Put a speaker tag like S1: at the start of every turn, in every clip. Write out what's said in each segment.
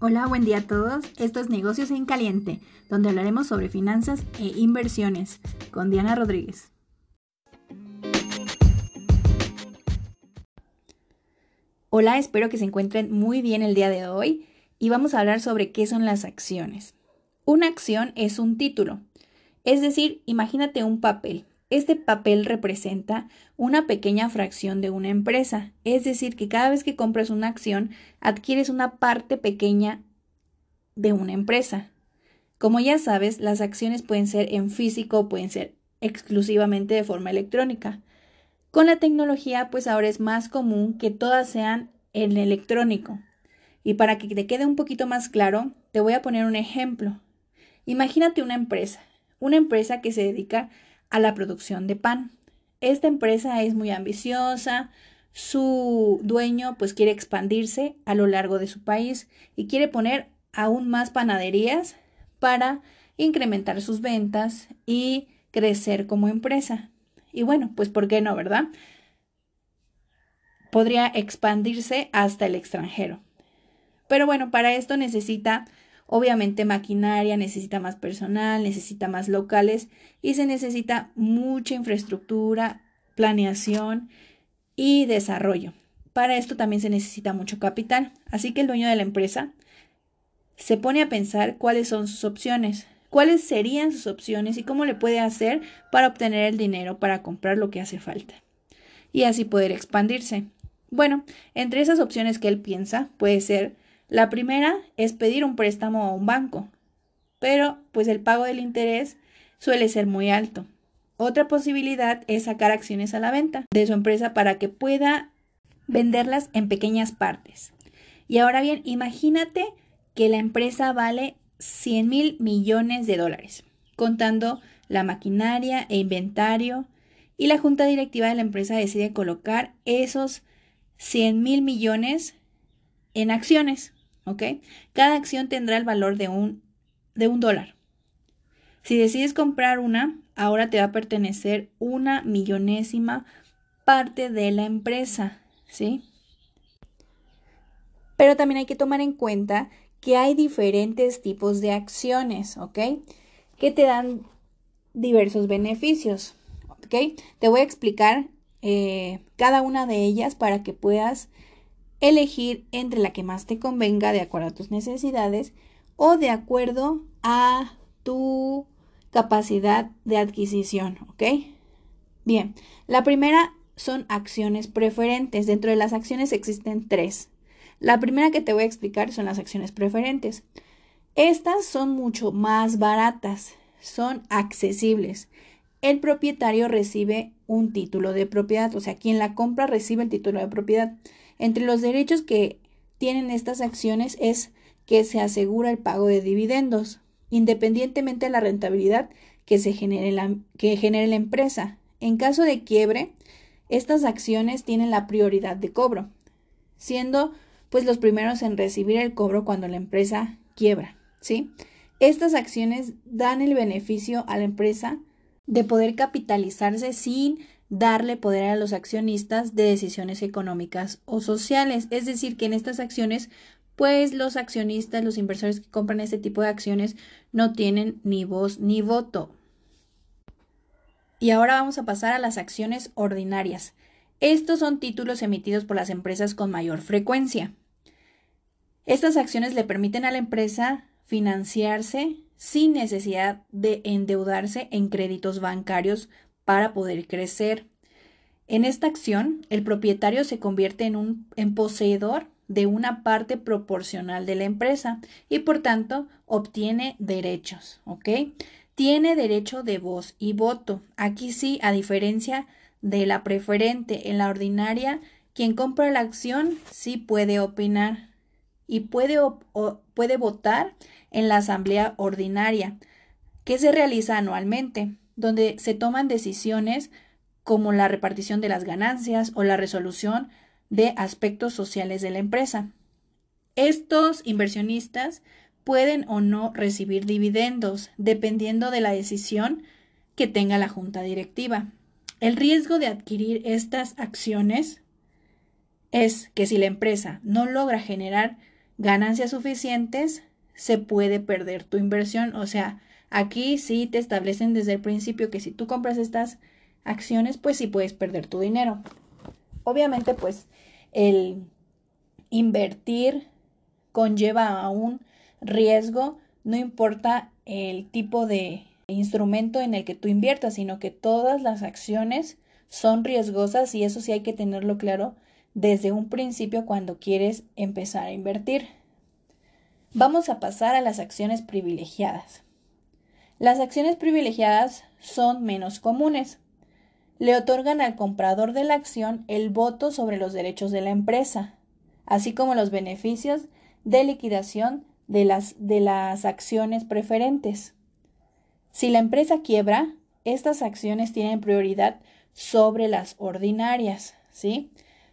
S1: Hola, buen día a todos. Esto es Negocios en Caliente, donde hablaremos sobre finanzas e inversiones con Diana Rodríguez. Hola, espero que se encuentren muy bien el día de hoy y vamos a hablar sobre qué son las acciones. Una acción es un título, es decir, imagínate un papel. Este papel representa una pequeña fracción de una empresa, es decir, que cada vez que compras una acción, adquieres una parte pequeña de una empresa. Como ya sabes, las acciones pueden ser en físico o pueden ser exclusivamente de forma electrónica. Con la tecnología, pues ahora es más común que todas sean en electrónico. Y para que te quede un poquito más claro, te voy a poner un ejemplo. Imagínate una empresa, una empresa que se dedica a la producción de pan. Esta empresa es muy ambiciosa, su dueño pues quiere expandirse a lo largo de su país y quiere poner aún más panaderías para incrementar sus ventas y crecer como empresa. Y bueno, pues ¿por qué no, verdad? Podría expandirse hasta el extranjero. Pero bueno, para esto necesita Obviamente maquinaria necesita más personal, necesita más locales y se necesita mucha infraestructura, planeación y desarrollo. Para esto también se necesita mucho capital. Así que el dueño de la empresa se pone a pensar cuáles son sus opciones, cuáles serían sus opciones y cómo le puede hacer para obtener el dinero para comprar lo que hace falta y así poder expandirse. Bueno, entre esas opciones que él piensa puede ser la primera es pedir un préstamo a un banco, pero pues el pago del interés suele ser muy alto. Otra posibilidad es sacar acciones a la venta de su empresa para que pueda venderlas en pequeñas partes. Y ahora bien, imagínate que la empresa vale 100 mil millones de dólares, contando la maquinaria e inventario, y la junta directiva de la empresa decide colocar esos 100 mil millones en acciones. ¿Ok? Cada acción tendrá el valor de un, de un dólar. Si decides comprar una, ahora te va a pertenecer una millonésima parte de la empresa, ¿sí? Pero también hay que tomar en cuenta que hay diferentes tipos de acciones, ¿ok? Que te dan diversos beneficios, ¿ok? Te voy a explicar eh, cada una de ellas para que puedas elegir entre la que más te convenga de acuerdo a tus necesidades o de acuerdo a tu capacidad de adquisición, ¿ok? Bien, la primera son acciones preferentes. Dentro de las acciones existen tres. La primera que te voy a explicar son las acciones preferentes. Estas son mucho más baratas, son accesibles. El propietario recibe un título de propiedad, o sea, quien la compra recibe el título de propiedad. Entre los derechos que tienen estas acciones es que se asegura el pago de dividendos, independientemente de la rentabilidad que, se genere la, que genere la empresa. En caso de quiebre, estas acciones tienen la prioridad de cobro, siendo pues los primeros en recibir el cobro cuando la empresa quiebra, ¿sí? Estas acciones dan el beneficio a la empresa de poder capitalizarse sin darle poder a los accionistas de decisiones económicas o sociales. Es decir, que en estas acciones, pues los accionistas, los inversores que compran este tipo de acciones no tienen ni voz ni voto. Y ahora vamos a pasar a las acciones ordinarias. Estos son títulos emitidos por las empresas con mayor frecuencia. Estas acciones le permiten a la empresa financiarse sin necesidad de endeudarse en créditos bancarios para poder crecer. En esta acción, el propietario se convierte en un poseedor de una parte proporcional de la empresa y por tanto obtiene derechos, ¿ok? Tiene derecho de voz y voto. Aquí sí, a diferencia de la preferente, en la ordinaria, quien compra la acción sí puede opinar y puede, puede votar en la asamblea ordinaria, que se realiza anualmente donde se toman decisiones como la repartición de las ganancias o la resolución de aspectos sociales de la empresa. Estos inversionistas pueden o no recibir dividendos dependiendo de la decisión que tenga la junta directiva. El riesgo de adquirir estas acciones es que si la empresa no logra generar ganancias suficientes, se puede perder tu inversión. O sea, aquí sí te establecen desde el principio que si tú compras estas acciones, pues sí puedes perder tu dinero. Obviamente, pues el invertir conlleva a un riesgo, no importa el tipo de instrumento en el que tú inviertas, sino que todas las acciones son riesgosas y eso sí hay que tenerlo claro desde un principio cuando quieres empezar a invertir. Vamos a pasar a las acciones privilegiadas. Las acciones privilegiadas son menos comunes. Le otorgan al comprador de la acción el voto sobre los derechos de la empresa, así como los beneficios de liquidación de las, de las acciones preferentes. Si la empresa quiebra, estas acciones tienen prioridad sobre las ordinarias, ¿sí?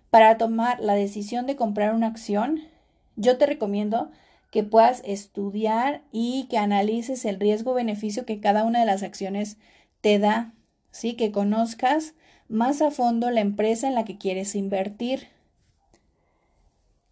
S1: Para tomar la decisión de comprar una acción, yo te recomiendo que puedas estudiar y que analices el riesgo-beneficio que cada una de las acciones te da, ¿sí? Que conozcas más a fondo la empresa en la que quieres invertir,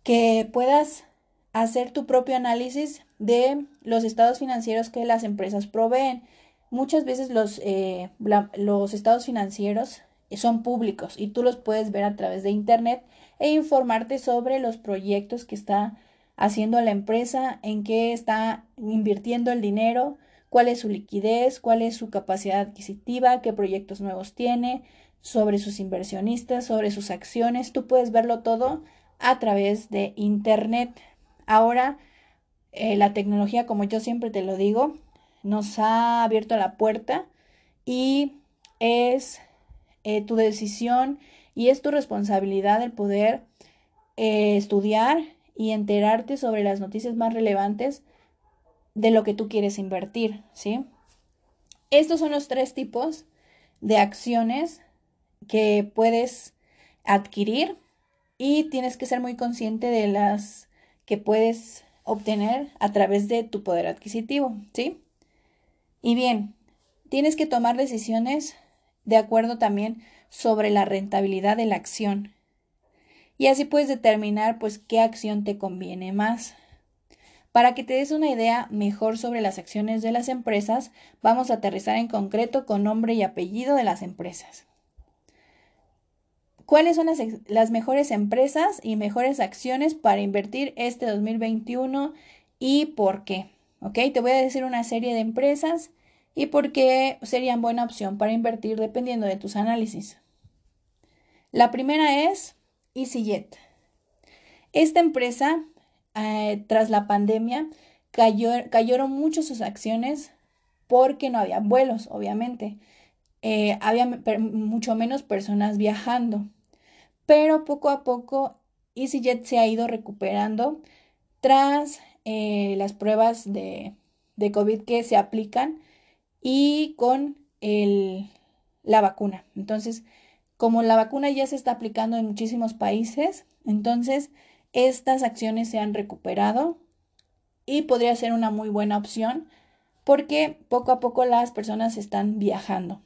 S1: que puedas hacer tu propio análisis de los estados financieros que las empresas proveen. Muchas veces los, eh, los estados financieros son públicos y tú los puedes ver a través de Internet e informarte sobre los proyectos que está haciendo la empresa, en qué está invirtiendo el dinero, cuál es su liquidez, cuál es su capacidad adquisitiva, qué proyectos nuevos tiene, sobre sus inversionistas, sobre sus acciones. Tú puedes verlo todo a través de Internet. Ahora, eh, la tecnología, como yo siempre te lo digo, nos ha abierto la puerta y es eh, tu decisión y es tu responsabilidad el poder eh, estudiar y enterarte sobre las noticias más relevantes de lo que tú quieres invertir, ¿sí? Estos son los tres tipos de acciones que puedes adquirir y tienes que ser muy consciente de las que puedes obtener a través de tu poder adquisitivo, ¿sí? Y bien, tienes que tomar decisiones de acuerdo también sobre la rentabilidad de la acción. Y así puedes determinar pues qué acción te conviene más. Para que te des una idea mejor sobre las acciones de las empresas, vamos a aterrizar en concreto con nombre y apellido de las empresas. ¿Cuáles son las, las, mejores empresas y mejores acciones para invertir este 2021 y por qué? ¿Ok? Te voy a decir una serie de empresas y por qué serían buena opción para invertir dependiendo de tus análisis. La primera es EasyJet. Esta empresa, eh, tras la pandemia, cayeron mucho sus acciones porque no había vuelos, obviamente. Eh, había mucho menos personas viajando. Pero poco a poco EasyJet se ha ido recuperando tras eh, las pruebas de, COVID que se aplican y con la vacuna. Entonces, como la vacuna ya se está aplicando en muchísimos países, entonces estas acciones se han recuperado y podría ser una muy buena opción porque poco a poco las personas están viajando.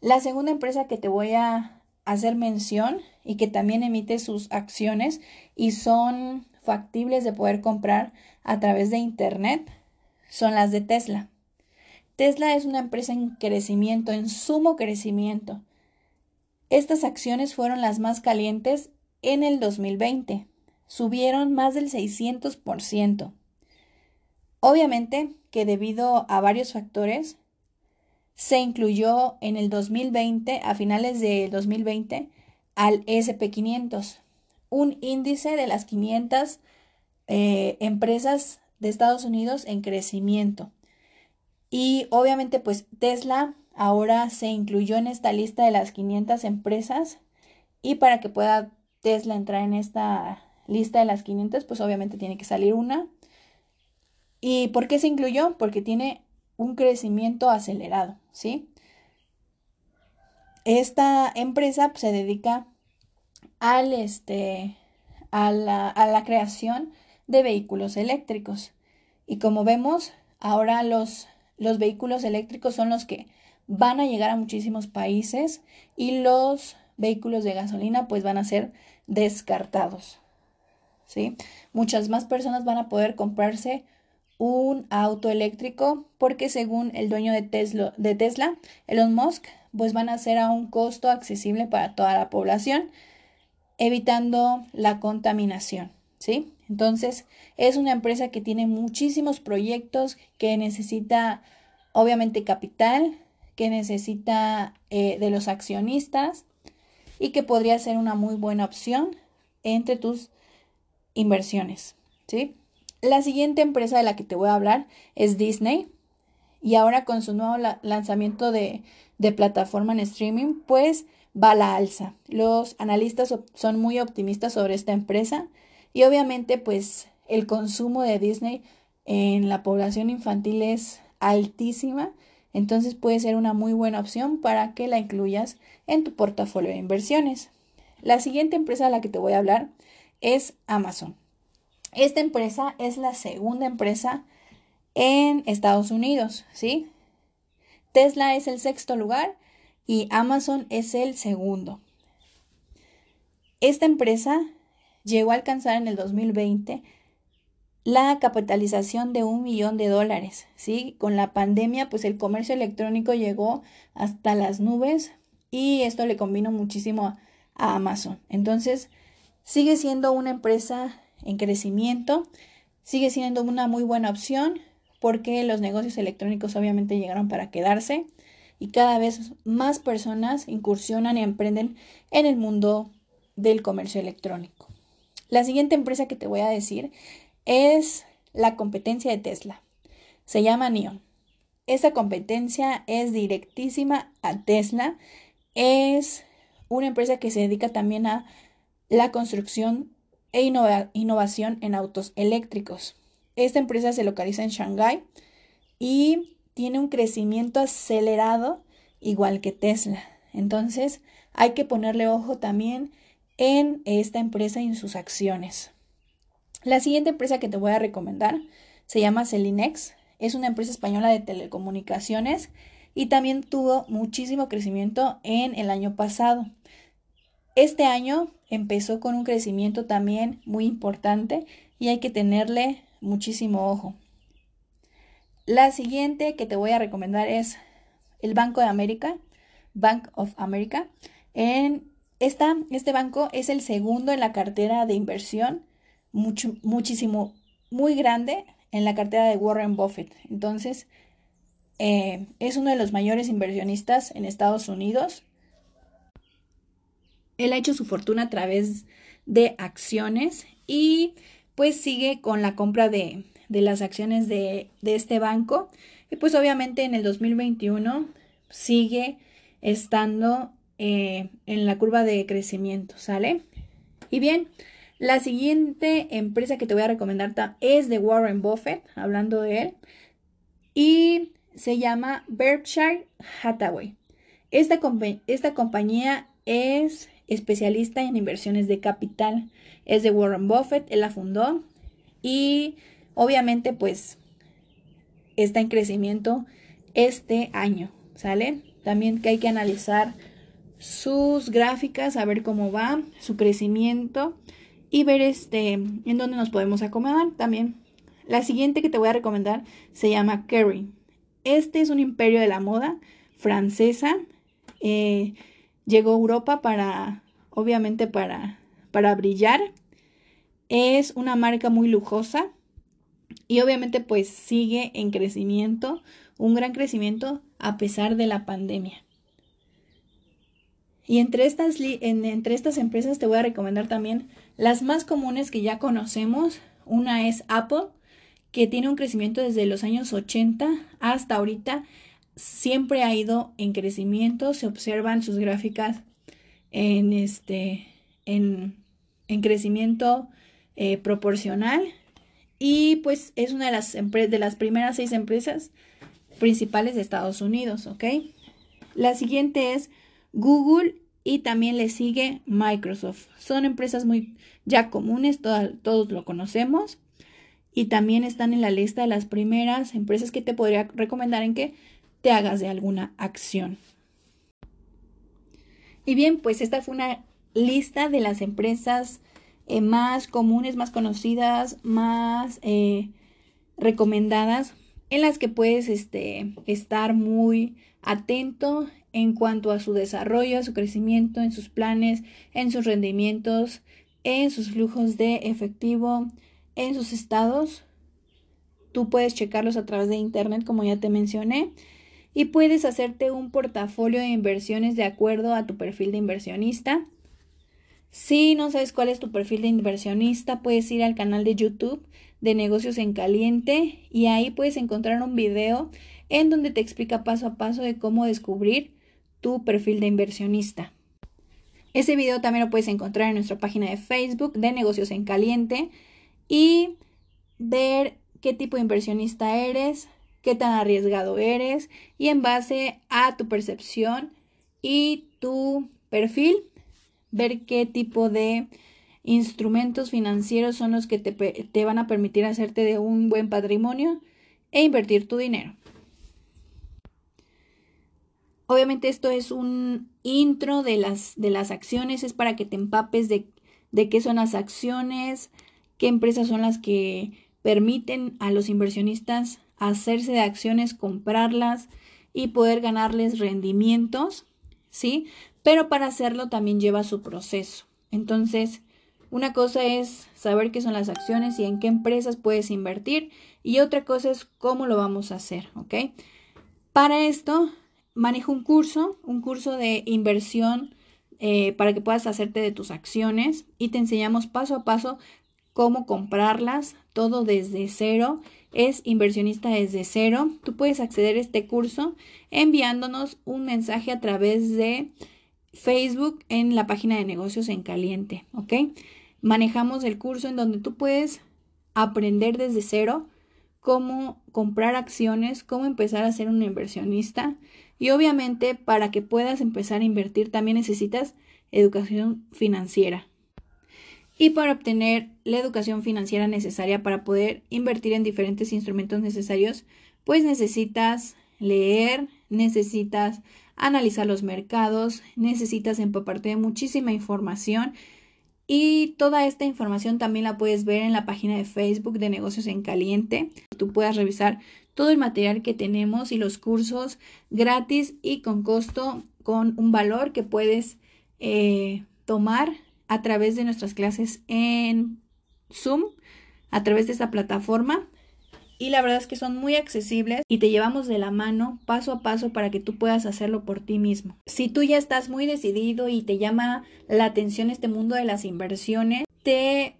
S1: La segunda empresa que te voy a hacer mención y que también emite sus acciones y son factibles de poder comprar a través de Internet son las de Tesla. Tesla es una empresa en crecimiento, en sumo crecimiento. Estas acciones fueron las más calientes en el 2020. Subieron más del 600%. Obviamente que debido a varios factores, se incluyó en el 2020, a finales del 2020, al SP500, un índice de las 500 eh, empresas de Estados Unidos en crecimiento. Y obviamente pues Tesla ahora se incluyó en esta lista de las 500 empresas y para que pueda Tesla entrar en esta lista de las 500 pues obviamente tiene que salir una. ¿Y por qué se incluyó? Porque tiene un crecimiento acelerado, ¿sí? Esta empresa pues, se dedica al, este, a, la, a la creación de vehículos eléctricos. Y como vemos, ahora los los vehículos eléctricos son los que van a llegar a muchísimos países y los vehículos de gasolina pues van a ser descartados. ¿sí? Muchas más personas van a poder comprarse un auto eléctrico porque según el dueño de Tesla, Elon Musk, pues van a ser a un costo accesible para toda la población, evitando la contaminación, ¿sí? Entonces, es una empresa que tiene muchísimos proyectos, que necesita obviamente capital, que necesita eh, de los accionistas y que podría ser una muy buena opción entre tus inversiones, ¿sí? La siguiente empresa de la que te voy a hablar es Disney. Y ahora con su nuevo lanzamiento de, de plataforma en streaming, pues va a la alza. Los analistas son muy optimistas sobre esta empresa y obviamente pues el consumo de Disney en la población infantil es altísima, entonces puede ser una muy buena opción para que la incluyas en tu portafolio de inversiones. La siguiente empresa a la que te voy a hablar es Amazon. Esta empresa es la segunda empresa en Estados Unidos, ¿sí? Tesla es el sexto lugar y Amazon es el segundo. Esta empresa llegó a alcanzar en el 2020 la capitalización de un millón de dólares, ¿sí? Con la pandemia, pues el comercio electrónico llegó hasta las nubes y esto le combinó muchísimo a Amazon. Entonces, sigue siendo una empresa en crecimiento, sigue siendo una muy buena opción porque los negocios electrónicos obviamente llegaron para quedarse y cada vez más personas incursionan y emprenden en el mundo del comercio electrónico. La siguiente empresa que te voy a decir es la competencia de Tesla. Se llama Neon. Esta competencia es directísima a Tesla. Es una empresa que se dedica también a la construcción e innovación en autos eléctricos. Esta empresa se localiza en Shanghái y tiene un crecimiento acelerado igual que Tesla. Entonces hay que ponerle ojo también en esta empresa y en sus acciones. La siguiente empresa que te voy a recomendar se llama Celinex. Es una empresa española de telecomunicaciones y también tuvo muchísimo crecimiento en el año pasado. Este año empezó con un crecimiento también muy importante y hay que tenerle muchísimo ojo. La siguiente que te voy a recomendar es el Banco de América, Bank of America. En esta, este banco es el segundo en la cartera de inversión, mucho, muchísimo, muy grande en la cartera de Warren Buffett. Entonces, eh, es uno de los mayores inversionistas en Estados Unidos él ha hecho su fortuna a través de acciones y pues sigue con la compra de, las acciones de, este banco. Y pues obviamente en el 2021 sigue estando eh, en la curva de crecimiento, ¿sale? Y bien, la siguiente empresa que te voy a recomendar es de Warren Buffett, hablando de él, y se llama Berkshire Hathaway. Esta, esta compañía es especialista en inversiones de capital. Es de Warren Buffett, él la fundó y obviamente pues está en crecimiento este año, ¿sale? También que hay que analizar sus gráficas, a ver cómo va, su crecimiento y ver este en dónde nos podemos acomodar también. La siguiente que te voy a recomendar se llama Kerry. Este es un imperio de la moda francesa. Eh, llegó a Europa para, obviamente para, para brillar. Es una marca muy lujosa y obviamente pues sigue en crecimiento, un gran crecimiento a pesar de la pandemia. Y entre estas, entre estas empresas te voy a recomendar también las más comunes que ya conocemos. Una es Apple, que tiene un crecimiento desde los años 80 hasta ahorita siempre ha ido en crecimiento, se observan sus gráficas en, este, en, crecimiento eh, proporcional y pues es una de las, de las primeras seis empresas principales de Estados Unidos, ¿ok? La siguiente es Google y también le sigue Microsoft. Son empresas muy ya comunes, todos lo conocemos y también están en la lista de las primeras empresas que te podría recomendar en que te hagas de alguna acción. Y bien, pues esta fue una lista de las empresas eh, más comunes, más conocidas, más eh, recomendadas, en las que puedes este, estar muy atento en cuanto a su desarrollo, a su crecimiento, en sus planes, en sus rendimientos, en sus flujos de efectivo, en sus estados. Tú puedes checarlos a través de internet, como ya te mencioné, y puedes hacerte un portafolio de inversiones de acuerdo a tu perfil de inversionista. Si no sabes cuál es tu perfil de inversionista, puedes ir al canal de YouTube de negocios en caliente y ahí puedes encontrar un video en donde te explica paso a paso de cómo descubrir tu perfil de inversionista. Ese video también lo puedes encontrar en nuestra página de Facebook de negocios en caliente y ver qué tipo de inversionista eres, qué tan arriesgado eres y en base a tu percepción y tu perfil, ver qué tipo de instrumentos financieros son los que te, te van a permitir hacerte de un buen patrimonio e invertir tu dinero. Obviamente esto es un intro de las, de las acciones, es para que te empapes de, de qué son las acciones, qué empresas son las que permiten a los inversionistas hacerse de acciones, comprarlas y poder ganarles rendimientos, ¿sí? Pero para hacerlo también lleva su proceso. Entonces, una cosa es saber qué son las acciones y en qué empresas puedes invertir y otra cosa es cómo lo vamos a hacer, ¿ok? Para esto, manejo un curso, un curso de inversión eh, para que puedas hacerte de tus acciones y te enseñamos paso a paso cómo comprarlas, todo desde cero. Es inversionista desde cero. Tú puedes acceder a este curso enviándonos un mensaje a través de Facebook en la página de negocios en caliente, ¿ok? Manejamos el curso en donde tú puedes aprender desde cero cómo comprar acciones, cómo empezar a ser un inversionista y obviamente para que puedas empezar a invertir también necesitas educación financiera y para obtener la educación financiera necesaria para poder invertir en diferentes instrumentos necesarios, pues necesitas leer, necesitas analizar los mercados, necesitas empaparte de muchísima información y toda esta información también la puedes ver en la página de Facebook de Negocios en Caliente. Tú puedas revisar todo el material que tenemos y los cursos gratis y con costo, con un valor que puedes eh, tomar a través de nuestras clases en Zoom, a través de esta plataforma. Y la verdad es que son muy accesibles y te llevamos de la mano paso a paso para que tú puedas hacerlo por ti mismo. Si tú ya estás muy decidido y te llama la atención este mundo de las inversiones, te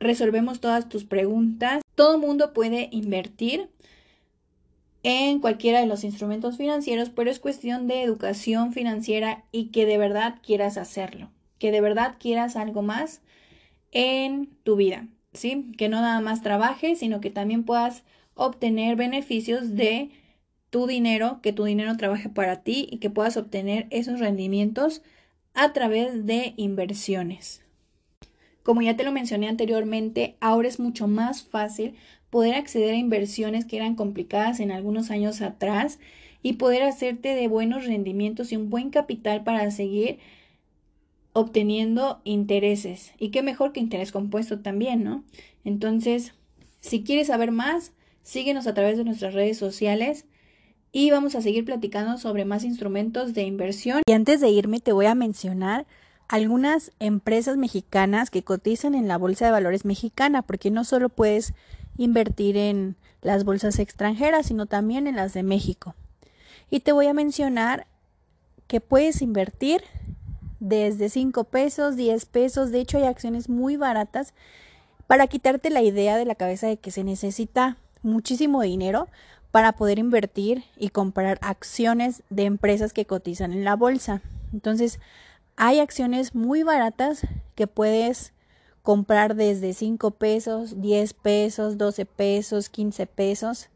S1: resolvemos todas tus preguntas. Todo mundo puede invertir en cualquiera de los instrumentos financieros, pero es cuestión de educación financiera y que de verdad quieras hacerlo que de verdad quieras algo más en tu vida, ¿sí? Que no nada más trabajes, sino que también puedas obtener beneficios de tu dinero, que tu dinero trabaje para ti y que puedas obtener esos rendimientos a través de inversiones. Como ya te lo mencioné anteriormente, ahora es mucho más fácil poder acceder a inversiones que eran complicadas en algunos años atrás y poder hacerte de buenos rendimientos y un buen capital para seguir obteniendo intereses. Y qué mejor que interés compuesto también, ¿no? Entonces, si quieres saber más, síguenos a través de nuestras redes sociales y vamos a seguir platicando sobre más instrumentos de inversión.
S2: Y antes de irme, te voy a mencionar algunas empresas mexicanas que cotizan en la Bolsa de Valores mexicana, porque no solo puedes invertir en las bolsas extranjeras, sino también en las de México. Y te voy a mencionar que puedes invertir desde 5 pesos, 10 pesos. De hecho, hay acciones muy baratas para quitarte la idea de la cabeza de que se necesita muchísimo dinero para poder invertir y comprar acciones de empresas que cotizan en la bolsa. Entonces, hay acciones muy baratas que puedes comprar desde 5 pesos, 10 pesos, 12 pesos, 15 pesos,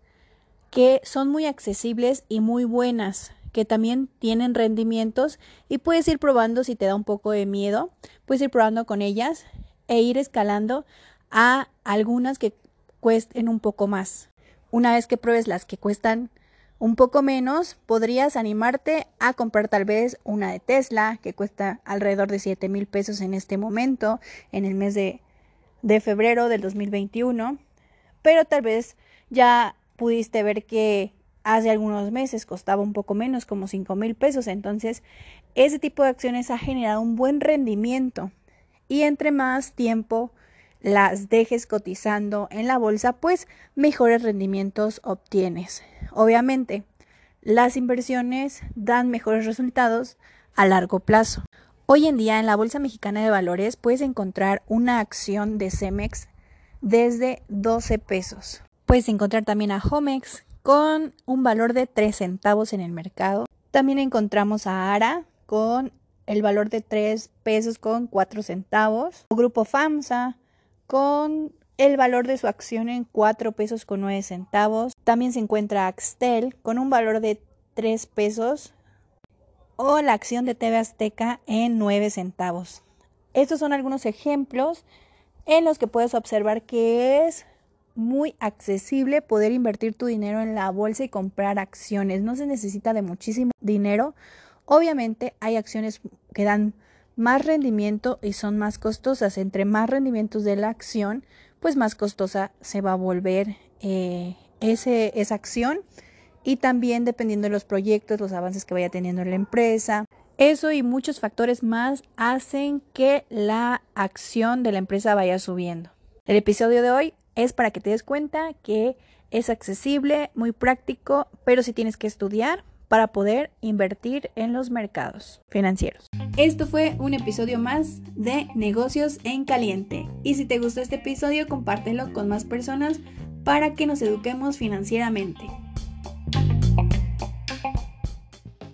S2: que son muy accesibles y muy buenas que también tienen rendimientos y puedes ir probando si te da un poco de miedo, puedes ir probando con ellas e ir escalando a algunas que cuesten un poco más. Una vez que pruebes las que cuestan un poco menos, podrías animarte a comprar tal vez una de Tesla que cuesta alrededor de 7 mil pesos en este momento, en el mes de de febrero del 2021, pero tal vez ya pudiste ver que hace algunos meses costaba un poco menos, como 5 mil pesos. Entonces, ese tipo de acciones ha generado un buen rendimiento. Y entre más tiempo las dejes cotizando en la bolsa, pues mejores rendimientos obtienes. Obviamente, las inversiones dan mejores resultados a largo plazo. Hoy en día en la Bolsa Mexicana de Valores puedes encontrar una acción de Cemex desde 12 pesos. Puedes encontrar también a Homex con un valor de 3 centavos en el mercado. También encontramos a ARA con el valor de 3 pesos con 4 centavos. O Grupo FAMSA con el valor de su acción en 4 pesos con 9 centavos. También se encuentra Axtel con un valor de 3 pesos o la acción de TV Azteca en 9 centavos. Estos son algunos ejemplos en los que puedes observar que es muy accesible poder invertir tu dinero en la bolsa y comprar acciones. No se necesita de muchísimo dinero. Obviamente hay acciones que dan más rendimiento y son más costosas. Entre más rendimientos de la acción, pues más costosa se va a volver eh, ese, esa acción. Y también dependiendo de los proyectos, los avances que vaya teniendo la empresa. Eso y muchos factores más hacen que la acción de la empresa vaya subiendo. El episodio de hoy es para que te des cuenta que es accesible, muy práctico, pero si tienes que estudiar para poder invertir en los mercados financieros.
S1: Esto fue un episodio más de Negocios en Caliente. Y si te gustó este episodio, compártelo con más personas para que nos eduquemos financieramente.